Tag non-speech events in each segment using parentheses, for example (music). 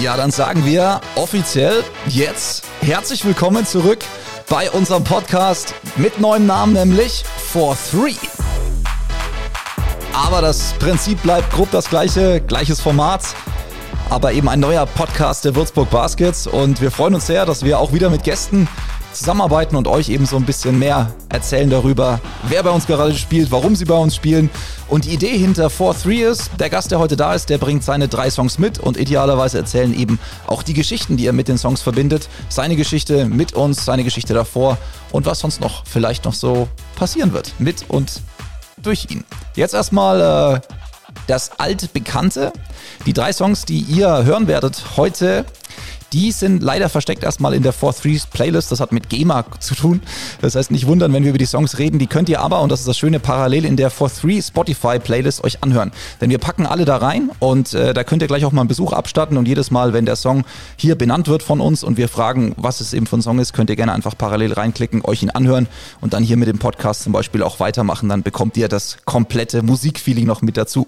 Ja, dann sagen wir offiziell jetzt herzlich willkommen zurück bei unserem Podcast mit neuem Namen, nämlich For Three. Aber das Prinzip bleibt grob das gleiche, gleiches Format, aber eben ein neuer Podcast der Würzburg Baskets und wir freuen uns sehr, dass wir auch wieder mit Gästen zusammenarbeiten und euch eben so ein bisschen mehr erzählen darüber, wer bei uns gerade spielt, warum sie bei uns spielen. Und die Idee hinter 4-3 ist, der Gast, der heute da ist, der bringt seine drei Songs mit und idealerweise erzählen eben auch die Geschichten, die er mit den Songs verbindet. Seine Geschichte mit uns, seine Geschichte davor und was sonst noch vielleicht noch so passieren wird mit und durch ihn. Jetzt erstmal äh, das alte Bekannte. Die drei Songs, die ihr hören werdet heute, die sind leider versteckt erstmal in der 4-3 Playlist. Das hat mit GEMA zu tun. Das heißt, nicht wundern, wenn wir über die Songs reden. Die könnt ihr aber, und das ist das Schöne, parallel in der 4-3 Spotify Playlist euch anhören. Denn wir packen alle da rein und äh, da könnt ihr gleich auch mal einen Besuch abstatten. Und jedes Mal, wenn der Song hier benannt wird von uns und wir fragen, was es eben für ein Song ist, könnt ihr gerne einfach parallel reinklicken, euch ihn anhören und dann hier mit dem Podcast zum Beispiel auch weitermachen. Dann bekommt ihr das komplette Musikfeeling noch mit dazu.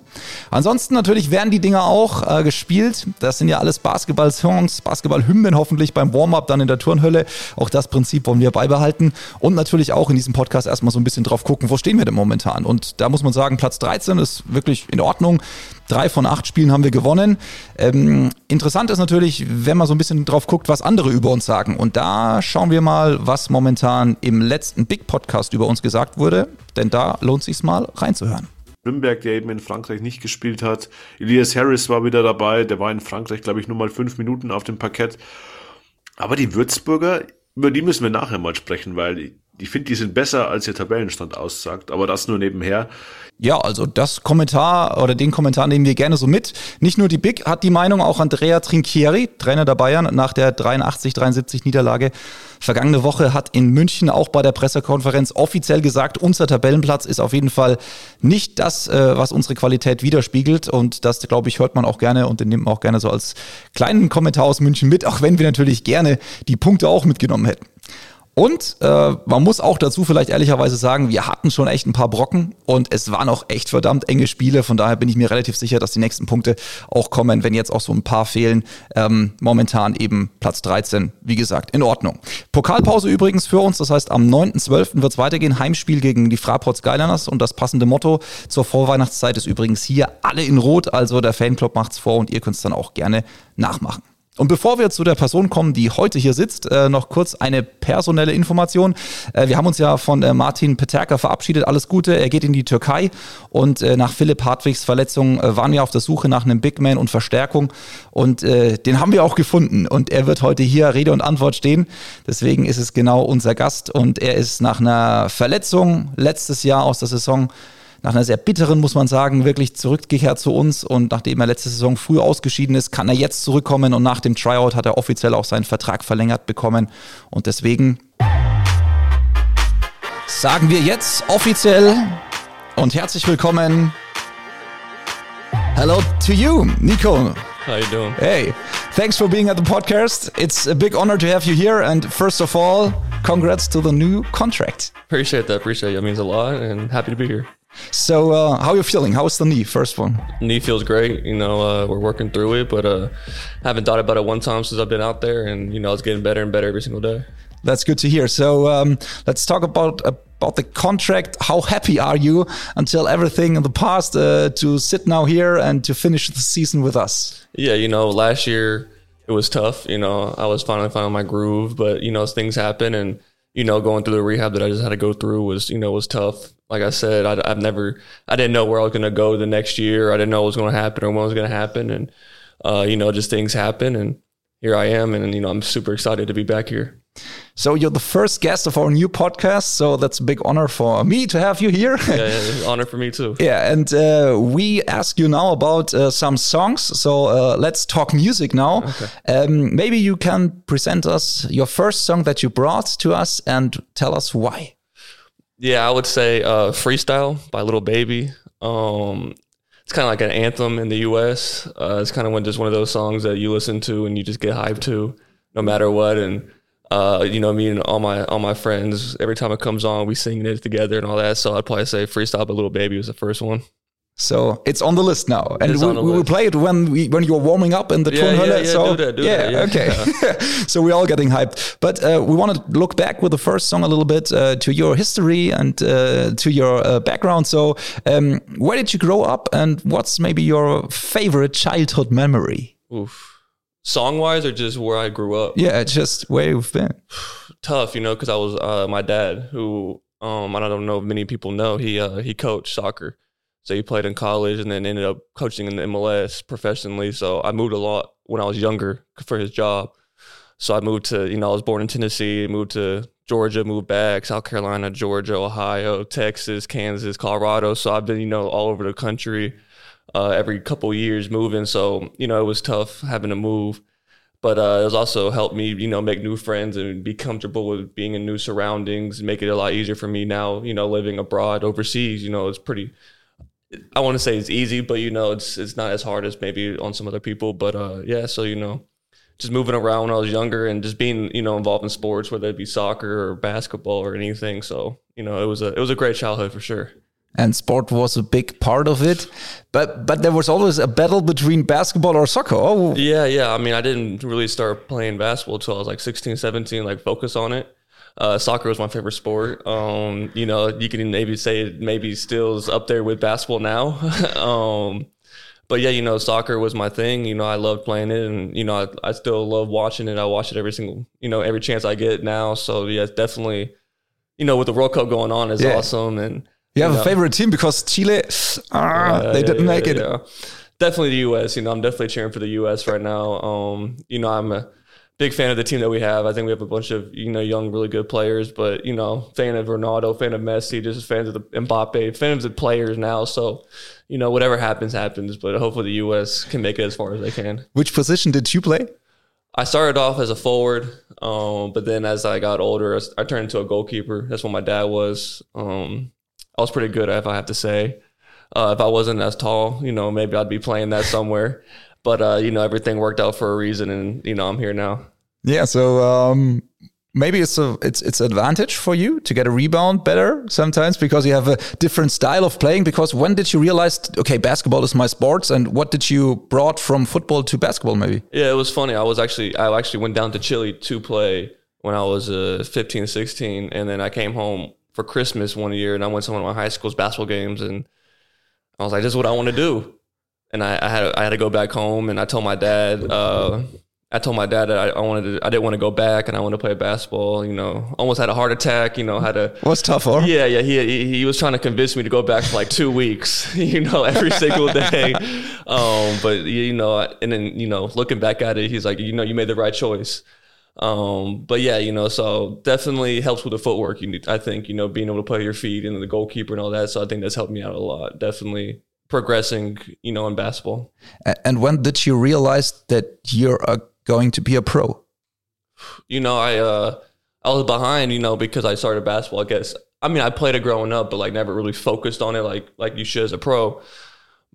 Ansonsten natürlich werden die Dinger auch äh, gespielt. Das sind ja alles Basketball-Songs, Basketball Basketball-Hymnen hoffentlich beim Warm-up dann in der Turnhölle. Auch das Prinzip wollen wir beibehalten. Und natürlich auch in diesem Podcast erstmal so ein bisschen drauf gucken, wo stehen wir denn momentan? Und da muss man sagen, Platz 13 ist wirklich in Ordnung. Drei von acht Spielen haben wir gewonnen. Ähm, interessant ist natürlich, wenn man so ein bisschen drauf guckt, was andere über uns sagen. Und da schauen wir mal, was momentan im letzten Big Podcast über uns gesagt wurde. Denn da lohnt sich mal reinzuhören. Nürnberg, der eben in Frankreich nicht gespielt hat. Elias Harris war wieder dabei, der war in Frankreich, glaube ich, nur mal fünf Minuten auf dem Parkett. Aber die Würzburger, über die müssen wir nachher mal sprechen, weil ich finde, die sind besser, als ihr Tabellenstand aussagt, aber das nur nebenher. Ja, also das Kommentar oder den Kommentar nehmen wir gerne so mit. Nicht nur die Big hat die Meinung, auch Andrea Trinchieri, Trainer der Bayern, nach der 83-73 Niederlage vergangene Woche hat in München auch bei der Pressekonferenz offiziell gesagt, unser Tabellenplatz ist auf jeden Fall nicht das, äh, was unsere Qualität widerspiegelt. Und das, glaube ich, hört man auch gerne und den nimmt man auch gerne so als kleinen Kommentar aus München mit, auch wenn wir natürlich gerne die Punkte auch mitgenommen hätten. Und äh, man muss auch dazu vielleicht ehrlicherweise sagen, wir hatten schon echt ein paar Brocken und es waren auch echt verdammt enge Spiele. Von daher bin ich mir relativ sicher, dass die nächsten Punkte auch kommen, wenn jetzt auch so ein paar fehlen. Ähm, momentan eben Platz 13, wie gesagt, in Ordnung. Pokalpause übrigens für uns, das heißt am 9.12. wird es weitergehen. Heimspiel gegen die Fraport Skyliners und das passende Motto zur Vorweihnachtszeit ist übrigens hier alle in Rot. Also der Fanclub macht's vor und ihr könnt es dann auch gerne nachmachen. Und bevor wir zu der Person kommen, die heute hier sitzt, äh, noch kurz eine personelle Information. Äh, wir haben uns ja von äh, Martin Peterka verabschiedet. Alles Gute. Er geht in die Türkei und nach Philipp Hartwigs Verletzung waren wir auf der Suche nach einem Big Man und Verstärkung und den haben wir auch gefunden und er wird heute hier Rede und Antwort stehen. Deswegen ist es genau unser Gast und er ist nach einer Verletzung letztes Jahr aus der Saison nach einer sehr bitteren, muss man sagen, wirklich zurückgekehrt zu uns. Und nachdem er letzte Saison früh ausgeschieden ist, kann er jetzt zurückkommen. Und nach dem Tryout hat er offiziell auch seinen Vertrag verlängert bekommen. Und deswegen sagen wir jetzt offiziell und herzlich willkommen. Hello to you, Nico. How you doing? Hey, thanks for being at the podcast. It's a big honor to have you here. And first of all, congrats to the new contract. Appreciate that. Appreciate it. That means a lot, and happy to be here. So, uh, how are you feeling? How is the knee? First one. Knee feels great. You know, uh, we're working through it, but uh, haven't thought about it one time since I've been out there, and you know, it's getting better and better every single day. That's good to hear. So, um, let's talk about about the contract. How happy are you until everything in the past uh, to sit now here and to finish the season with us? Yeah, you know, last year it was tough. You know, I was finally finding my groove, but you know, things happen and you know, going through the rehab that I just had to go through was, you know, was tough. Like I said, I, have never, I didn't know where I was going to go the next year. I didn't know what was going to happen or when was going to happen. And, uh, you know, just things happen. And here I am. And, you know, I'm super excited to be back here. So you're the first guest of our new podcast, so that's a big honor for me to have you here. yeah, yeah honor for me too. (laughs) yeah, and uh, we ask you now about uh, some songs. So uh, let's talk music now. Okay. Um, maybe you can present us your first song that you brought to us and tell us why. Yeah, I would say uh, "Freestyle" by Lil Baby. Um, it's kind of like an anthem in the U.S. Uh, it's kind of one just one of those songs that you listen to and you just get hyped to, no matter what. And uh, you know, me and all my all my friends, every time it comes on, we sing it together and all that. So I'd probably say freestyle, but Lil Baby was the first one. So it's on the list now, and we, we will play it when we when you're warming up in the Yeah, yeah, yeah, so do that, do yeah, that, yeah. okay. (laughs) (laughs) so we're all getting hyped, but uh, we want to look back with the first song a little bit uh, to your history and uh, to your uh, background. So um, where did you grow up, and what's maybe your favorite childhood memory? Oof. Song wise, or just where I grew up? Yeah, just where you've been. (sighs) tough, you know, because I was uh, my dad, who um, I don't know if many people know, he uh, he coached soccer, so he played in college and then ended up coaching in the MLS professionally. So I moved a lot when I was younger for his job. So I moved to, you know, I was born in Tennessee, moved to Georgia, moved back, South Carolina, Georgia, Ohio, Texas, Kansas, Colorado. So I've been, you know, all over the country uh, every couple years moving. So, you know, it was tough having to move but uh, it was also helped me, you know, make new friends and be comfortable with being in new surroundings, make it a lot easier for me now, you know, living abroad overseas. You know, it's pretty. I want to say it's easy, but you know, it's it's not as hard as maybe on some other people. But uh, yeah, so you know, just moving around when I was younger and just being, you know, involved in sports, whether it be soccer or basketball or anything. So you know, it was a it was a great childhood for sure. And sport was a big part of it. But but there was always a battle between basketball or soccer. Oh, Yeah, yeah. I mean, I didn't really start playing basketball until I was like 16, 17, like focus on it. Uh, soccer was my favorite sport. Um, you know, you can maybe say it maybe still is up there with basketball now. (laughs) um, but yeah, you know, soccer was my thing. You know, I loved playing it and, you know, I, I still love watching it. I watch it every single, you know, every chance I get now. So yeah, it's definitely, you know, with the World Cup going on is Yeah. awesome. And you have a favorite team because Chile, ah, Yeah, they didn't yeah, make it. Definitely the U.S. You know, I'm definitely cheering for the U.S. right now. Um, you know, I'm a big fan of the team that we have. I think we have a bunch of you know young, really good players. But you know, fan of Ronaldo, fan of Messi, just fans of the Mbappe, fans of the players now. So, you know, whatever happens, happens. But hopefully the U.S. can make it as far as they can. Which position did you play? I started off as a forward, um, but then as I got older, I turned into a goalkeeper. That's what my dad was. Um, I was pretty good, if I have to say. Uh, if I wasn't as tall, you know, maybe I'd be playing that somewhere. But uh, you know, everything worked out for a reason, and you know, I'm here now. Yeah, so um, maybe it's a it's it's advantage for you to get a rebound better sometimes because you have a different style of playing. Because when did you realize okay, basketball is my sports, and what did you brought from football to basketball? Maybe Yeah, it was funny. I was actually I actually went down to Chile to play when I was uh, 15, 16, and then I came home for Christmas one year, and I went to one of my high school's basketball games, and I was like, "This is what I want to do." And I, I had I had to go back home, and I told my dad. Uh, I told my dad that I, I wanted to. I didn't want to go back, and I wanted to play basketball. You know, almost had a heart attack. You know, had a was tougher. yeah, yeah. He, he he was trying to convince me to go back for like two weeks. (laughs) You know, every single (laughs) day. Um, but you know, and then you know, looking back at it, he's like, you know, you made the right choice. Um, but yeah, you know, so definitely helps with the footwork. You need, I think, you know, being able to play your feet and the goalkeeper and all that. So I think that's helped me out a lot. Definitely progressing, you know, in basketball. And when did you realize that you're uh, going to be a pro? you know, I uh I was behind, you know, because I started basketball. I guess I mean I played it growing up, but like never really focused on it like like you should as a pro.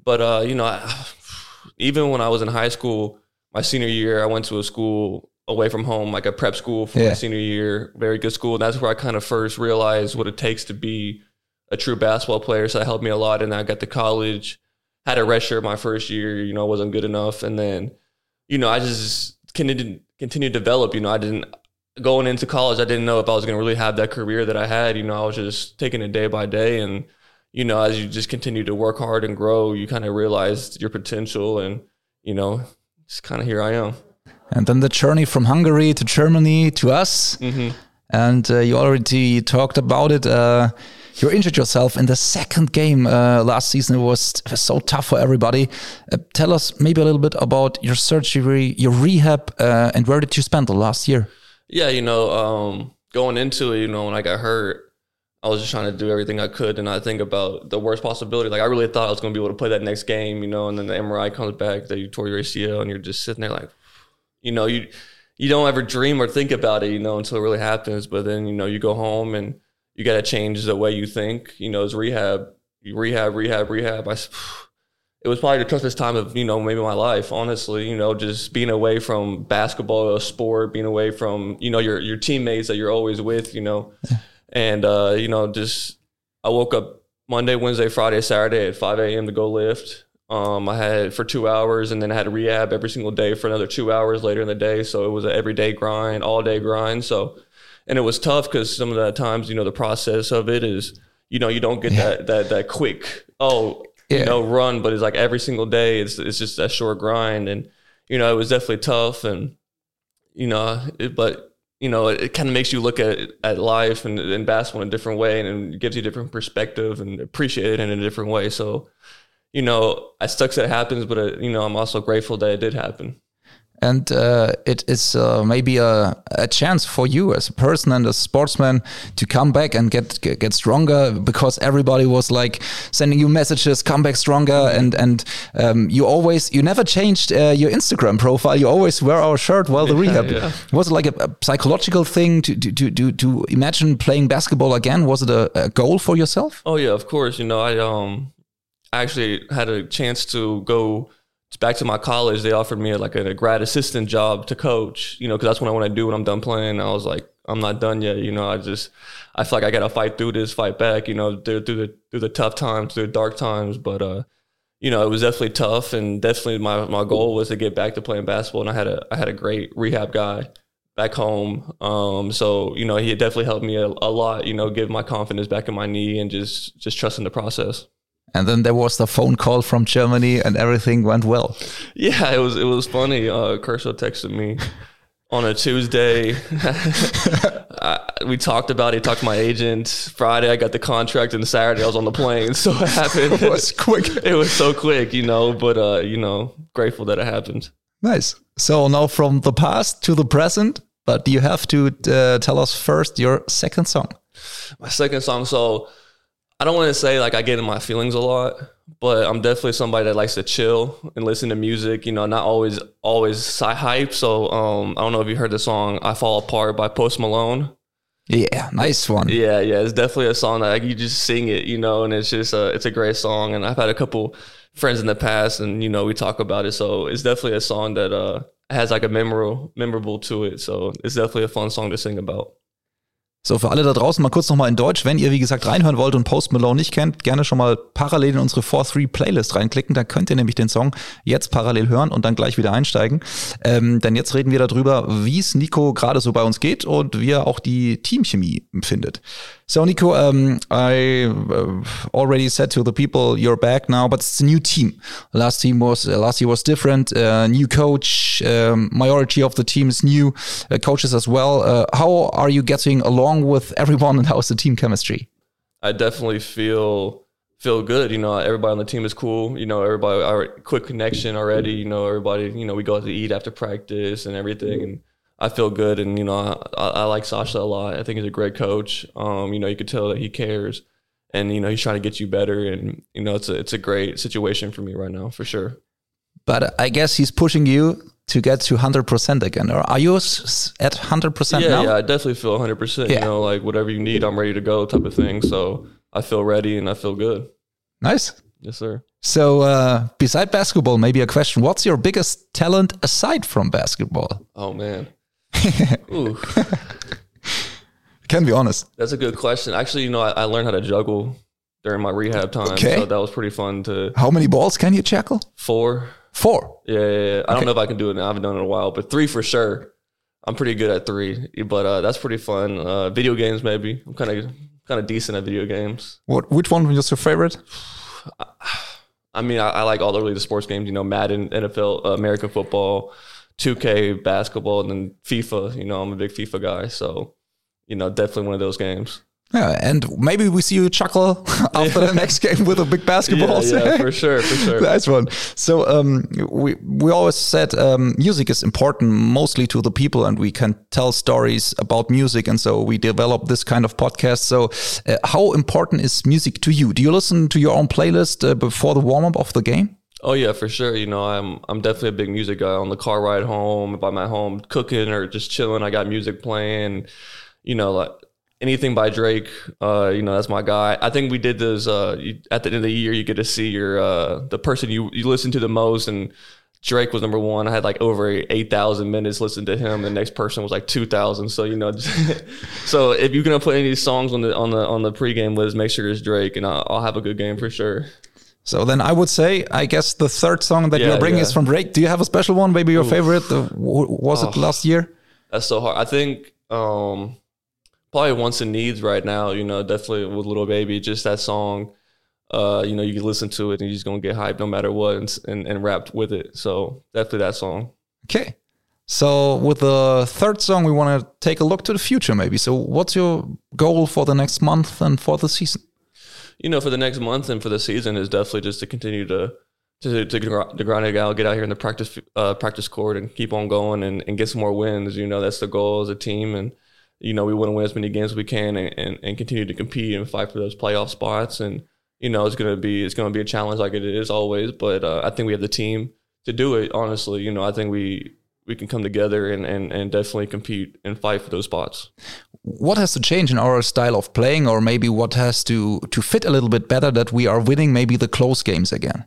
But uh, you know, I, (sighs) even when I was in high school, my senior year, I went to a school away from home, like a prep school for Yeah. my senior year, very good school. And that's where I kind of first realized what it takes to be a true basketball player. So that helped me a lot. And I got to college, had a red shirt my first year, you know, wasn't good enough. And then, you know, I just continued continued to develop. You know, I didn't going into college, I didn't know if I was going to really have that career that I had. You know, I was just taking it day by day, and you know, as you just continue to work hard and grow, you kind of realize your potential, and you know, just kind of here I am. And then the journey from Hungary to Germany to us. And uh, you already talked about it. Uh, you injured yourself in the second game uh, last season. It was so tough for everybody. Uh, tell us maybe a little bit about your surgery, your rehab, uh, and where did you spend the last year? Yeah, you know, um, going into it, you know, when I got hurt, I was just trying to do everything I could and not think about the worst possibility. Like I really thought I was going to be able to play that next game, you know, and then the MRI comes back that you tore your ACL, and you're just sitting there like, you know, you you don't ever dream or think about it, you know, until it really happens. But then you know, you go home and you got to change the way you think. You know, it's rehab, you rehab, rehab, rehab. I, (sighs) it was probably the toughest time of you know maybe my life honestly you know just being away from basketball a sport being away from you know your your teammates that you're always with you know and uh you know just i woke up Monday, Wednesday, Friday, Saturday at 5 a.m. to go lift. Um, I had for two hours, and then I had rehab every single day for another two hours later in the day. So it was an everyday grind, all day grind. So, and it was tough because some of the times, you know, the process of it is, you know, you don't get Yeah. that that that quick, oh, Yeah. you know, run, but it's like every single day, it's it's just that short grind, and you know, it was definitely tough, and you know, it, but you know, it, it kind of makes you look at at life and, and basketball in a different way, and it gives you a different perspective and appreciate it in a different way. So, you know, it sucks that it happens, but uh, you know, I'm also grateful that it did happen. and uh, it is uh, maybe a, a chance for you as a person and a sportsman to come back and get get, stronger because everybody was like sending you messages come back stronger and and um, you always you never changed uh, your instagram profile you always wear our shirt while the (laughs) rehab yeah. was it like a, a psychological thing to, to to to to imagine playing basketball again was it a, a goal for yourself Oh yeah, of course. You know, I um actually had a chance to go back to my college. They offered me like a, grad assistant job to coach. You know, because that's what I want to do when I'm done playing. I was like, I'm not done yet. You know, I just I feel like I got to fight through this, fight back. You know, through, through the through the tough times, through the dark times. But uh, you know, it was definitely tough, and definitely my my goal was to get back to playing basketball. And I had a I had a great rehab guy back home. Um, so you know, he definitely helped me a, a lot. You know, give my confidence back in my knee and just just trusting the process. And then there was the phone call from germany and everything went well Yeah, it was it was funny. Uh, Kershaw texted me on a Tuesday. (laughs) I, we talked about it. He talked to my agent. Friday, I got the contract, and Saturday, I was on the plane. So it (laughs) happened. It was quick. it was so quick, you know. But uh, you know, grateful that it happened. Nice. So now from the past to the present, but you have to uh, tell us first your second song. my second song. So I don't want to say like I get in my feelings a lot, but I'm definitely somebody that likes to chill and listen to music. You know, not always always hype. So um, I don't know if you heard the song "I Fall Apart" by Post Malone. Yeah, nice one. Yeah, yeah, it's definitely a song that like, you just sing it, you know, and it's just a it's a great song. And I've had a couple friends in the past, and you know, we talk about it. So it's definitely a song that uh has like a memorable memorable to it. So it's definitely a fun song to sing about. So, für alle da draußen mal kurz nochmal in Deutsch. Wenn ihr, wie gesagt, reinhören wollt und Post Malone nicht kennt, gerne schon mal parallel in unsere 4-3 Playlist reinklicken. Da könnt ihr nämlich den Song jetzt parallel hören und dann gleich wieder einsteigen. Ähm, denn jetzt reden wir darüber, wie es Nico gerade so bei uns geht und wie er auch die Teamchemie empfindet. So, Nico, um, I uh, already said to the people you're back now, but it's a new team. Last team was uh, last year was different. Uh, new coach, um, majority of the team is new, uh, coaches as well. Uh, how are you getting along with everyone, and how's the team chemistry? I definitely feel feel good. You know, everybody on the team is cool. You know, everybody our quick connection already. You know, everybody. You know, we go out to eat after practice and everything, and I feel good. And you know, I, I like Sasha a lot. I think he's a great coach. Um, you know, you could tell that he cares, and you know, he's trying to get you better. And you know, it's a it's a great situation for me right now for sure. But I guess he's pushing you to get to 100% again. Or are you at 100% Yeah, now? yeah, I definitely feel 100. percent You know, like whatever you need, I'm ready to go, type of thing. So I feel ready and I feel good. Nice. Yes, sir. So, uh, beside basketball, maybe a question: What's your biggest talent aside from basketball? Oh man. (laughs) Ooh. Can be honest. That's a good question. Actually, you know, I, I learned how to juggle during my rehab time, Okay. so that was pretty fun. To How many balls can you jackal? four, Four. yeah, yeah, yeah. I Okay. don't know if I can do it now. I haven't done it in a while, but three for sure. I'm pretty good at three, but uh, that's pretty fun. Uh, video games, maybe. I'm kind of kind of decent at video games. What? Which one was your favorite? (sighs) I mean, I, I like all the really the sports games. You know, Madden, NFL, uh, American football, 2K basketball, and then FIFA. You know, I'm a big FIFA guy, so you know, definitely one of those games. Yeah, and maybe we see you chuckle (laughs) after the next game with a big (laughs) basketball. Yeah, yeah, (laughs) for sure, for sure. nice one. So um, we we always said um, music is important mostly to the people, and we can tell stories about music, and so we develop this kind of podcast. So, uh, how important is music to you? Do you listen to your own playlist uh, before the warm up of the game? Oh yeah, for sure. You know, I'm I'm definitely a big music guy. On the car ride home, if I'm at home cooking or just chilling, I got music playing. You know, like anything by Drake. Uh, you know, that's my guy. I think we did this. Uh, you, at the end of the year, you get to see your uh the person you you listen to the most and Drake was number one. I had like over eight thousand minutes listening to him. The next person was like two thousand. So you know, (laughs) so if you're gonna put any songs on the on the on the pregame list, make sure it's Drake, and I'll, I'll have a good game for sure. So then I would say, I guess the third song that Yeah, you're bringing yeah. is from Drake. Do you have a special one? Maybe your favorite? Uh, was it last year? That's so hard. I think um probably wants and needs right now. You know, definitely with Lil Baby, just that song. Uh, you know, you can listen to it and you're just gonna get hyped no matter what, and and, and rapped with it. So definitely that song. Okay. So with the third song, we want to take a look to the future, maybe. So what's your goal for the next month and for the season? You know, for the next month and for the season is definitely just to continue to to to, to grind it out, get out here in the practice uh, practice court, and keep on going and, and get some more wins. You know, that's the goal as a team, and you know, we want to win as many games as we can, and, and, and continue to compete and fight for those playoff spots. And you know, it's gonna be it's gonna be a challenge like it is always, but uh, I think we have the team to do it. Honestly, you know, I think we we can come together and, and, and definitely compete and fight for those spots. What has to change in our style of playing, or maybe what has to to fit a little bit better that we are winning maybe the close games again?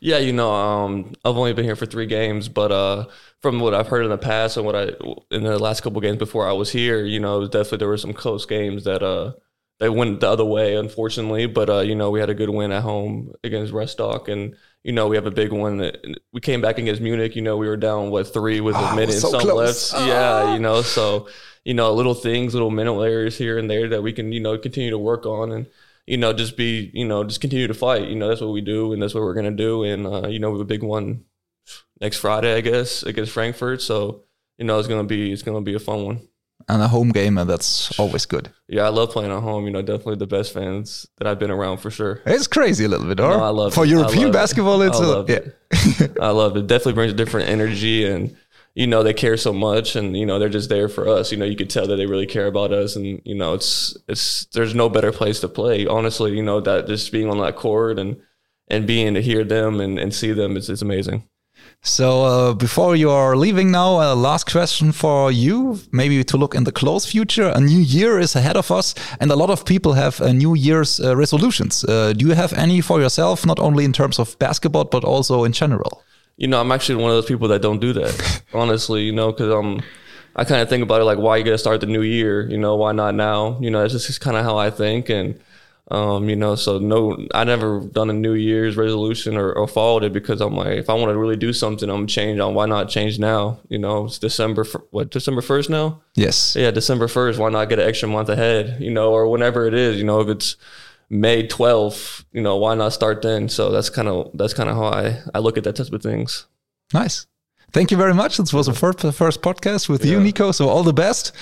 Yeah, you know, um, I've only been here for three games, but uh, from what I've heard in the past and what I in the last couple games before I was here, you know, definitely there were some close games that uh they went the other way, unfortunately. But uh, you know, we had a good win at home against Rostock, and you know, we have a big one. We came back against Munich. You know, we were down what three with a minute so and some left. Yeah, you know, so you know, little things, little mental areas here and there that we can you know continue to work on and you know, just be, you know, just continue to fight. You know, that's what we do, and that's what we're gonna do. And uh, you know, we have a big one next Friday, I guess, against Frankfurt. So you know, it's gonna be it's gonna be a fun one. And a home game, and that's always good. Yeah, I love playing at home. You know, definitely the best fans that I've been around for sure. It's crazy a little bit, or No, I love for it. European love it. basketball. It's I a, love yeah. it. (laughs) I love it. it. Definitely brings a different energy, and you know they care so much, and you know they're just there for us. You know, you could tell that they really care about us, and you know it's it's there's no better place to play. Honestly, you know that just being on that court and and being to hear them and, and see them is, is amazing. So uh, before you are leaving now, a last question for you, maybe to look in the close future. A new year is ahead of us, and a lot of people have uh, New Year's uh, resolutions. Uh, do you have any for yourself, not only in terms of basketball, but also in general? You know, I'm actually one of those people that don't do that. (laughs) honestly, you know, because um, I kind of think about it like, why you gonna start the new year? You know, why not now? You know, that's just kind of how I think, and um, you know, so no, I never done a New Year's resolution or, or followed it because I'm like, if I want to really do something, I'm change on. Why not change now? You know, it's December. What December first now? Yes. Yeah, December first. Why not get an extra month ahead? You know, or whenever it is. You know, if it's May 12th, you know, why not start then? So that's kind of that's kind of how I I look at that type of things. Nice. Thank you very much. This was the first, first podcast with you, Nico. So all the best.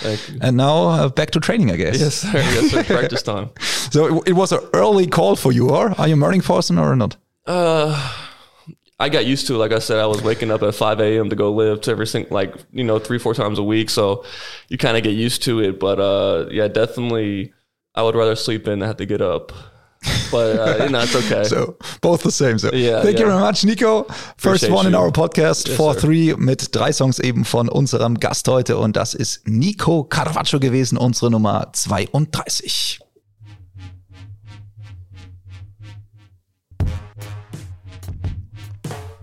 And now uh, back to training, I guess. Yes, sir. Yes, sir. Practice time. (laughs) So it, it was an early call for you, or are you morning person or not? Uh, I got used to it. Like I said, I was waking up at 5 a.m. to go lift every single, like, you know, three, four times a week. So you kind of get used to it. But uh, yeah, definitely, I would rather sleep in than have to get up. But, uh, you know, it's okay. (laughs) So both the same. So Ja, thank you ja. very much, Nico. First Appreciate one in you. our podcast, Yes, 4-3, mit drei Songs eben von unserem Gast heute. Und das ist Nico Carvaccio gewesen, unsere Nummer 32.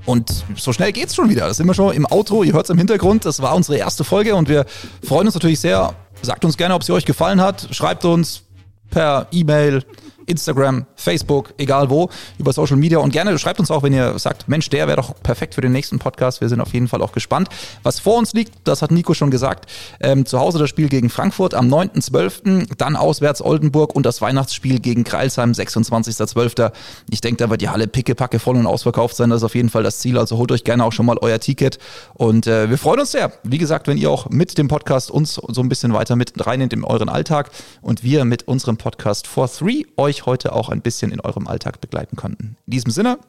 Und so schnell geht's schon wieder. Das sind wir schon im Outro. Ihr hört's im Hintergrund. Das war unsere erste Folge und wir freuen uns natürlich sehr. Sagt uns gerne, ob sie euch gefallen hat. Schreibt uns per E-Mail, Instagram, Facebook, egal wo, über Social Media. Und gerne schreibt uns auch, wenn ihr sagt, Mensch, der wäre doch perfekt für den nächsten Podcast. Wir sind auf jeden Fall auch gespannt. Was vor uns liegt, das hat Nico schon gesagt. Ähm, zu Hause das Spiel gegen Frankfurt am 9.12., dann auswärts Oldenburg und das Weihnachtsspiel gegen Kreilsheim, 26.12. Ich denke, da wird die Halle pickepacke voll und ausverkauft sein. Das ist auf jeden Fall das Ziel. Also holt euch gerne auch schon mal euer Ticket. Und äh, wir freuen uns sehr. Wie gesagt, wenn ihr auch mit dem Podcast uns so ein bisschen weiter mit reinnehmt in euren Alltag und wir mit unserem Podcast For Three heute auch ein bisschen in eurem Alltag begleiten konnten. In diesem Sinne,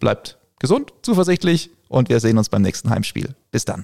bleibt gesund, zuversichtlich und wir sehen uns beim nächsten Heimspiel. Bis dann.